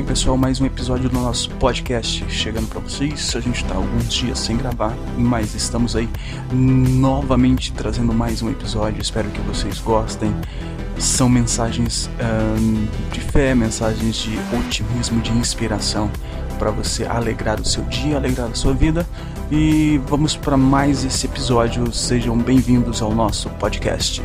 pessoal, mais um episódio do nosso podcast chegando para vocês. A gente está alguns dias sem gravar, mas estamos aí novamente trazendo mais um episódio. Espero que vocês gostem. São mensagens de fé, mensagens de otimismo, de inspiração para você alegrar o seu dia, alegrar a sua vida. E vamos para mais esse episódio. Sejam bem-vindos ao nosso podcast.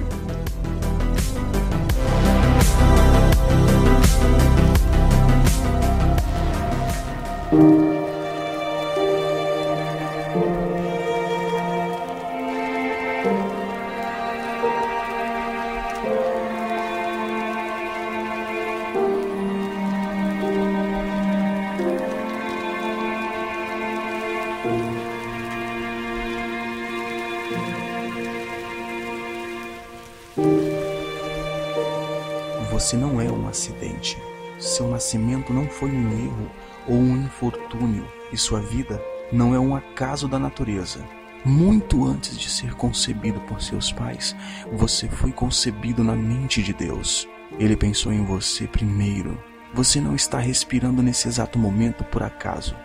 Você não é um acidente. Seu nascimento não foi um erro ou um infortúnio, e sua vida não é um acaso da natureza. Muito antes de ser concebido por seus pais, você foi concebido na mente de Deus. Ele pensou em você primeiro. Você não está respirando nesse exato momento por acaso,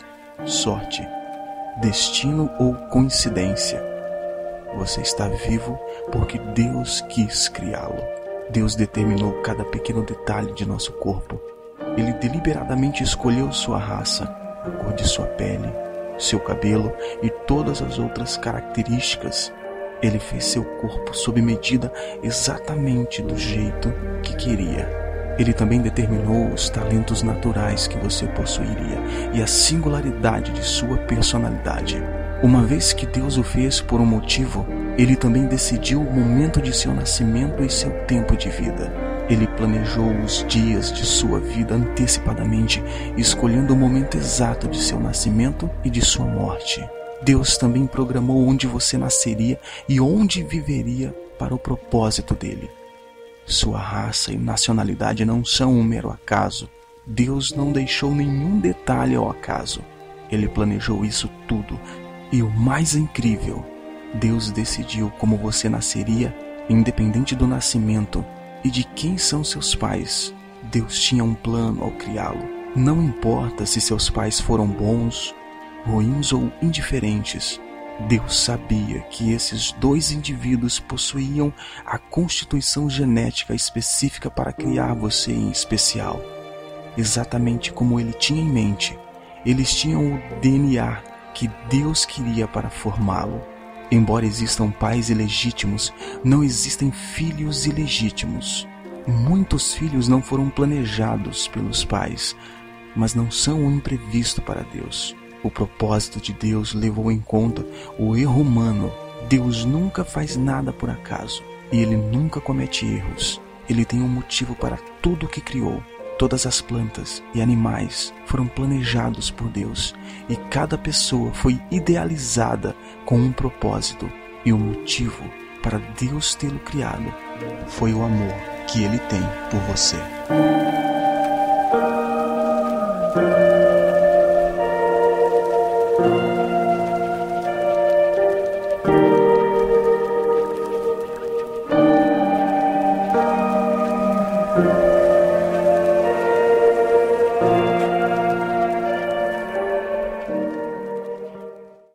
sorte, destino ou coincidência. Você está vivo porque Deus quis criá-lo. Deus determinou cada pequeno detalhe de nosso corpo. Ele deliberadamente escolheu sua raça, a cor de sua pele, seu cabelo e todas as outras características. Ele fez seu corpo sob medida exatamente do jeito que queria. Ele também determinou os talentos naturais que você possuiria e a singularidade de sua personalidade. Uma vez que Deus o fez por um motivo, ele também decidiu o momento de seu nascimento e seu tempo de vida. Ele planejou os dias de sua vida antecipadamente, escolhendo o momento exato de seu nascimento e de sua morte. Deus também programou onde você nasceria e onde viveria para o propósito dele. Sua raça e nacionalidade não são um mero acaso. Deus não deixou nenhum detalhe ao acaso. Ele planejou isso tudo. E o mais incrível Deus decidiu como você nasceria, independente do nascimento e de quem são seus pais. Deus tinha um plano ao criá-lo. Não importa se seus pais foram bons, ruins ou indiferentes. Deus sabia que esses dois indivíduos possuíam a constituição genética específica para criar você em especial. Exatamente como ele tinha em mente, eles tinham o DNA que Deus queria para formá-lo. Embora existam pais ilegítimos, não existem filhos ilegítimos. Muitos filhos não foram planejados pelos pais, mas não são um imprevisto para Deus. O propósito de Deus levou em conta o erro humano. Deus nunca faz nada por acaso e ele nunca comete erros. Ele tem um motivo para tudo o que criou. Todas as plantas e animais foram planejados por Deus e cada pessoa foi idealizada com um propósito. E o motivo para Deus tê-lo criado foi o amor que ele tem por você.